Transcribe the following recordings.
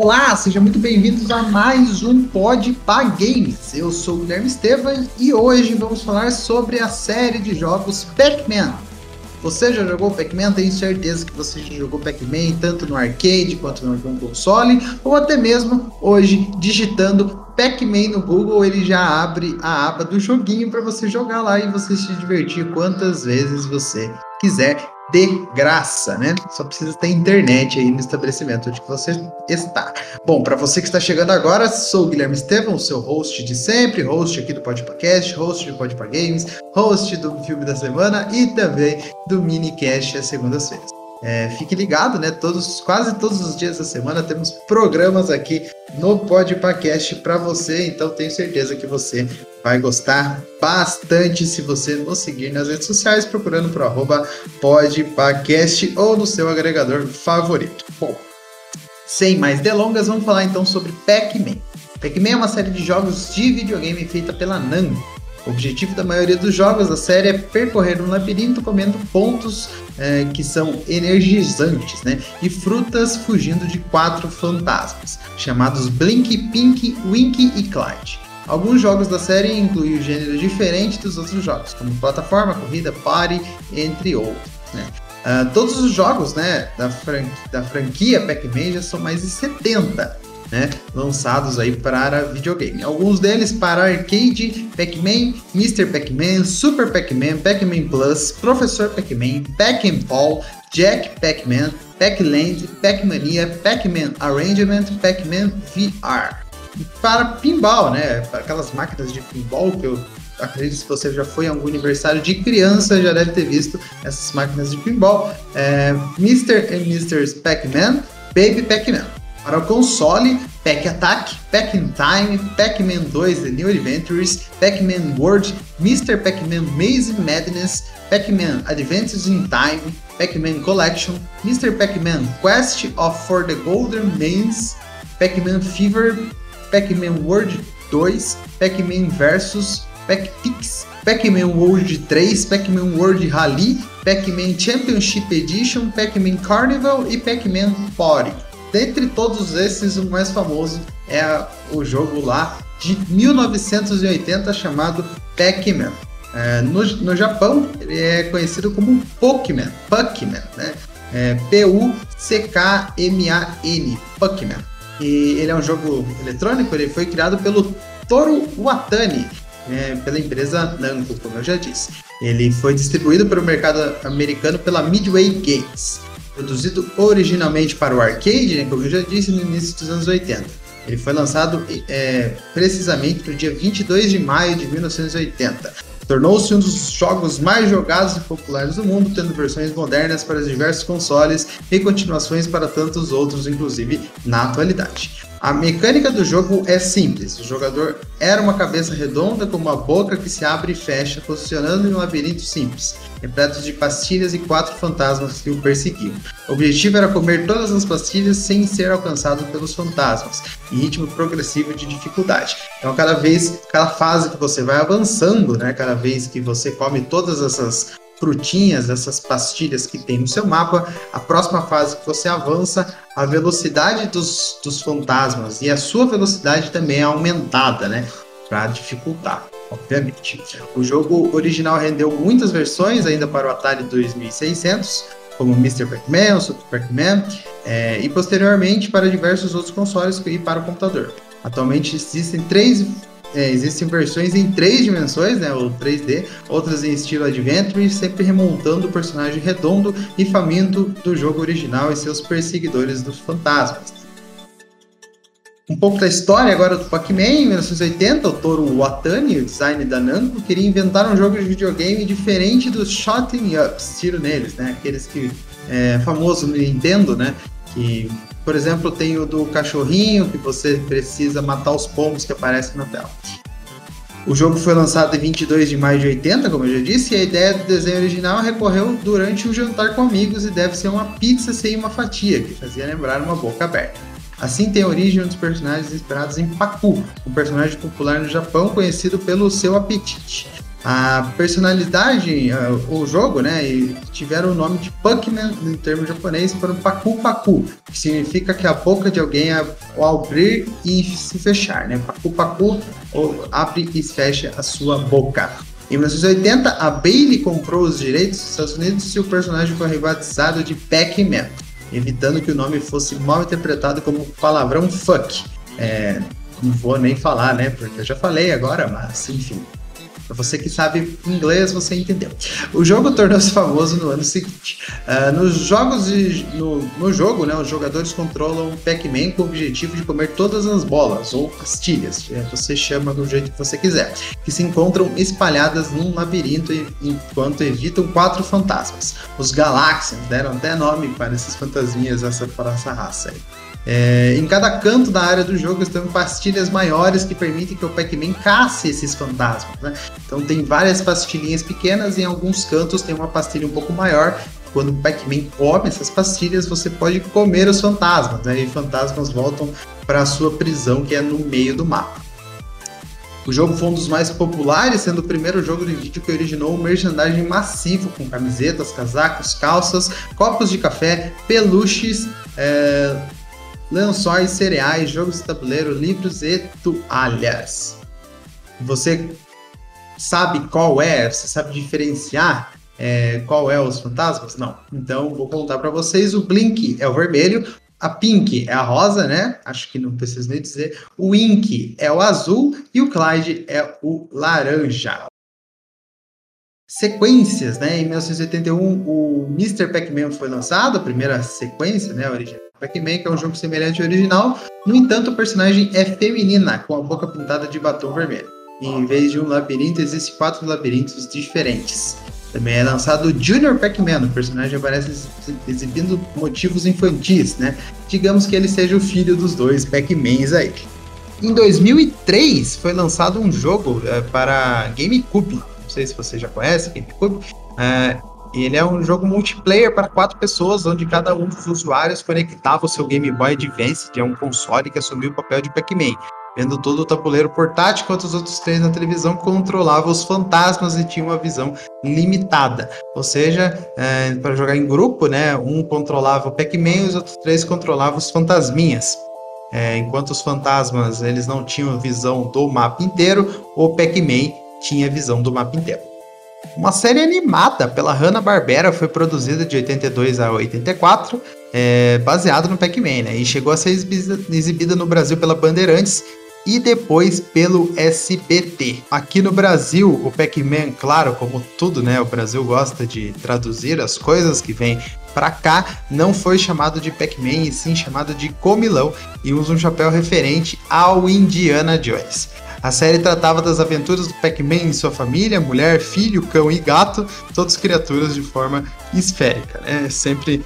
Olá, sejam muito bem-vindos a mais um Pod Pá Games. Eu sou o Guilherme Estevam e hoje vamos falar sobre a série de jogos Pac-Man. Você já jogou Pac-Man? Tenho certeza que você já jogou Pac-Man tanto no arcade quanto no console, ou até mesmo hoje digitando Pac-Man no Google, ele já abre a aba do joguinho para você jogar lá e você se divertir quantas vezes você quiser de graça, né? Só precisa ter internet aí no estabelecimento onde você está. Bom, para você que está chegando agora, sou o Guilherme Estevam, seu host de sempre, host aqui do Podcast, host do Podpah Games, host do filme da semana e também do minicast às segundas-feiras. É, fique ligado, né? Todos, quase todos os dias da semana temos programas aqui no Podpacast para você, então tenho certeza que você vai gostar bastante se você nos seguir nas redes sociais, procurando por arroba Podpacast ou no seu agregador favorito. Bom, sem mais delongas, vamos falar então sobre Pac-Man. Pac-Man é uma série de jogos de videogame feita pela Namco o objetivo da maioria dos jogos da série é percorrer um labirinto comendo pontos é, que são energizantes, né? E frutas fugindo de quatro fantasmas, chamados Blink, Pink, Winky e Clyde. Alguns jogos da série incluem o gênero diferente dos outros jogos, como plataforma, corrida, party, entre outros. Né? Uh, todos os jogos né, da, da franquia Pac-Man já são mais de 70 né, lançados aí para videogame. Alguns deles para arcade, Pac-Man, Mr. Pac-Man, Super Pac-Man, Pac-Man Plus, Professor Pac-Man, Pac-Man Jack Pac-Man, Pac-Land, Pac-Mania, Pac-Man Arrangement, Pac-Man VR. Para pinball, né, para aquelas máquinas de pinball que eu acredito que se você já foi a algum aniversário de criança, já deve ter visto essas máquinas de pinball. É, Mr. and Mrs. Pac-Man, Baby Pac-Man. Para o console, Pac Attack, Pac in Time, Pac-Man 2 The New Adventures, Pac-Man World, Mr. Pac-Man Maze Madness, Pac-Man Adventures in Time, Pac-Man Collection, Mr. Pac-Man Quest of for the Golden Maze, Pac-Man Fever, Pac-Man World 2, Pac-Man Versus, Pac-Pix, Pac-Man World 3, Pac-Man World Rally, Pac-Man Championship Edition, Pac-Man Carnival e Pac-Man Party. Dentre todos esses, o mais famoso é o jogo lá de 1980 chamado Pac-Man. É, no, no Japão, ele é conhecido como Pokémon, Pac-Man, né? É, P-U-C-K-M-A-N, Pac-Man. E ele é um jogo eletrônico, ele foi criado pelo Toru Watani, é, pela empresa Namco, como eu já disse. Ele foi distribuído para o mercado americano pela Midway Games produzido originalmente para o arcade, né, como eu já disse, no início dos anos 80. Ele foi lançado é, precisamente no dia 22 de maio de 1980. Tornou-se um dos jogos mais jogados e populares do mundo, tendo versões modernas para diversos consoles e continuações para tantos outros, inclusive na atualidade. A mecânica do jogo é simples. O jogador era uma cabeça redonda com uma boca que se abre e fecha, funcionando em um labirinto simples, repleto de pastilhas e quatro fantasmas que o perseguiam. O objetivo era comer todas as pastilhas sem ser alcançado pelos fantasmas, em ritmo progressivo de dificuldade. Então, cada vez, cada fase que você vai avançando, né, cada vez que você come todas essas frutinhas, essas pastilhas que tem no seu mapa, a próxima fase que você avança, a velocidade dos, dos fantasmas e a sua velocidade também é aumentada, né? Para dificultar, obviamente. O jogo original rendeu muitas versões ainda para o Atari 2600, como Mr. Pac-Man, Super Pac-Man, é, e posteriormente para diversos outros consoles e para o computador. Atualmente existem três é, existem versões em três dimensões, né, ou 3D, outras em estilo Adventure, sempre remontando o personagem redondo e faminto do jogo original e seus perseguidores dos fantasmas. Um pouco da história agora do Pac-Man, em 1980, o Toru Watani, o design da Namco, queria inventar um jogo de videogame diferente dos Shooting Ups, tiro neles, né, aqueles que é famoso no Nintendo, né, que por exemplo, tem o do cachorrinho, que você precisa matar os pombos que aparecem na tela. O jogo foi lançado em 22 de maio de 80, como eu já disse, e a ideia do desenho original recorreu durante um jantar com amigos e deve ser uma pizza sem uma fatia, que fazia lembrar uma boca aberta. Assim tem origem dos personagens inspirados em Paku, um personagem popular no Japão conhecido pelo seu apetite. A personalidade, o jogo, né, tiveram o nome de Pac-Man em termo japonês para o Paku Paku, que significa que a boca de alguém ao abrir e se fechar, né? Paku Paku abre e fecha a sua boca. Em 1980, a Bailey comprou os direitos dos Estados Unidos e o personagem foi rebatizado de Pac-Man, evitando que o nome fosse mal interpretado como palavrão fuck. É, não vou nem falar, né? Porque eu já falei agora, mas enfim. Pra você que sabe inglês, você entendeu. O jogo tornou-se famoso no ano seguinte. Uh, nos jogos de, no, no jogo, né, os jogadores controlam Pac-Man com o objetivo de comer todas as bolas, ou pastilhas, é, você chama do jeito que você quiser, que se encontram espalhadas num labirinto enquanto evitam quatro fantasmas. Os Galaxians deram até nome para esses fantasminhas, essa, para essa raça aí. É, em cada canto da área do jogo estão pastilhas maiores que permitem que o Pac-Man casse esses fantasmas. Né? Então tem várias pastilhinhas pequenas e em alguns cantos tem uma pastilha um pouco maior. Quando o Pac-Man come essas pastilhas, você pode comer os fantasmas, né? e fantasmas voltam para a sua prisão, que é no meio do mapa. O jogo foi um dos mais populares, sendo o primeiro jogo de vídeo que originou um merchandising massivo com camisetas, casacos, calças, copos de café, peluches, é, lençóis, cereais, jogos de tabuleiro, livros e toalhas. Você sabe qual é? Você sabe diferenciar é, qual é os fantasmas? Não. Então vou contar para vocês. O Blink é o vermelho, a Pink é a rosa, né? Acho que não preciso nem dizer. O Ink é o azul e o Clyde é o laranja. Sequências, né? Em 1981, o Mr. Pac-Man foi lançado, a primeira sequência, né? Original Pac-Man, que é um jogo semelhante ao original. No entanto, o personagem é feminina, com a boca pintada de batom vermelho. E em vez de um labirinto, existem quatro labirintos diferentes. Também é lançado o Junior Pac-Man, o personagem aparece exibindo motivos infantis, né? Digamos que ele seja o filho dos dois Pac-Mans aí. Em 2003 foi lançado um jogo é, para GameCube. Não sei se você já conhece GameCube. É, ele é um jogo multiplayer para quatro pessoas, onde cada um dos usuários conectava o seu Game Boy Advance, que é um console que assumiu o papel de Pac-Man. Vendo todo o tabuleiro portátil, enquanto os outros três na televisão controlavam os fantasmas e tinham uma visão limitada. Ou seja, é, para jogar em grupo, né, um controlava o Pac-Man e os outros três controlavam os fantasminhas. É, enquanto os fantasmas eles não tinham visão do mapa inteiro, o Pac-Man tinha visão do mapa inteiro. Uma série animada pela Hanna-Barbera foi produzida de 82 a 84, é, baseada no Pac-Man, né? E chegou a ser exibida, exibida no Brasil pela Bandeirantes e depois pelo SBT. Aqui no Brasil, o Pac-Man, claro, como tudo, né? O Brasil gosta de traduzir as coisas que vêm para cá, não foi chamado de Pac-Man e sim chamado de Comilão e usa um chapéu referente ao Indiana Jones. A série tratava das aventuras do Pac-Man e sua família, mulher, filho, cão e gato, todas criaturas de forma esférica, né? Sempre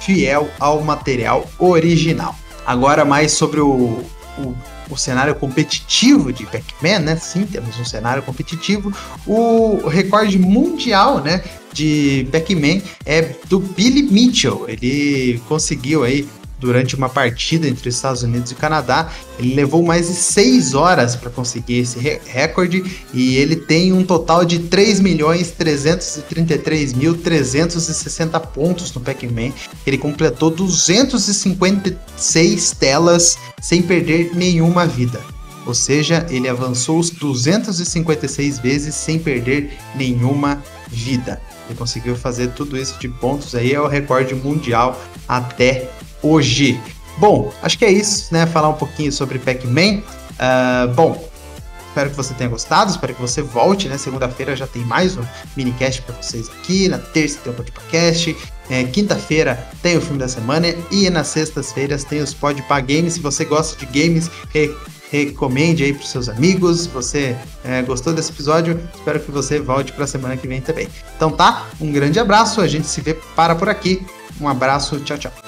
fiel ao material original. Agora mais sobre o, o, o cenário competitivo de Pac-Man, né? Sim, temos um cenário competitivo. O recorde mundial, né? De Pac-Man é do Billy Mitchell. Ele conseguiu aí durante uma partida entre os Estados Unidos e Canadá. Ele levou mais de 6 horas para conseguir esse recorde e ele tem um total de 3.333.360 pontos no Pac-Man. Ele completou 256 telas sem perder nenhuma vida. Ou seja, ele avançou os 256 vezes sem perder nenhuma vida. Ele conseguiu fazer tudo isso de pontos aí, é o recorde mundial até hoje. Bom, acho que é isso, né? Falar um pouquinho sobre Pac-Man. Uh, bom, espero que você tenha gostado, espero que você volte, né? Segunda-feira já tem mais um minicast para vocês aqui, na terça tem o podcast, é, quinta-feira tem o filme da semana e nas sextas-feiras tem os Podpah Games. Se você gosta de games, re recomende aí para seus amigos. Se você é, gostou desse episódio, espero que você volte para a semana que vem também. Então tá, um grande abraço, a gente se vê para por aqui. Um abraço, tchau, tchau.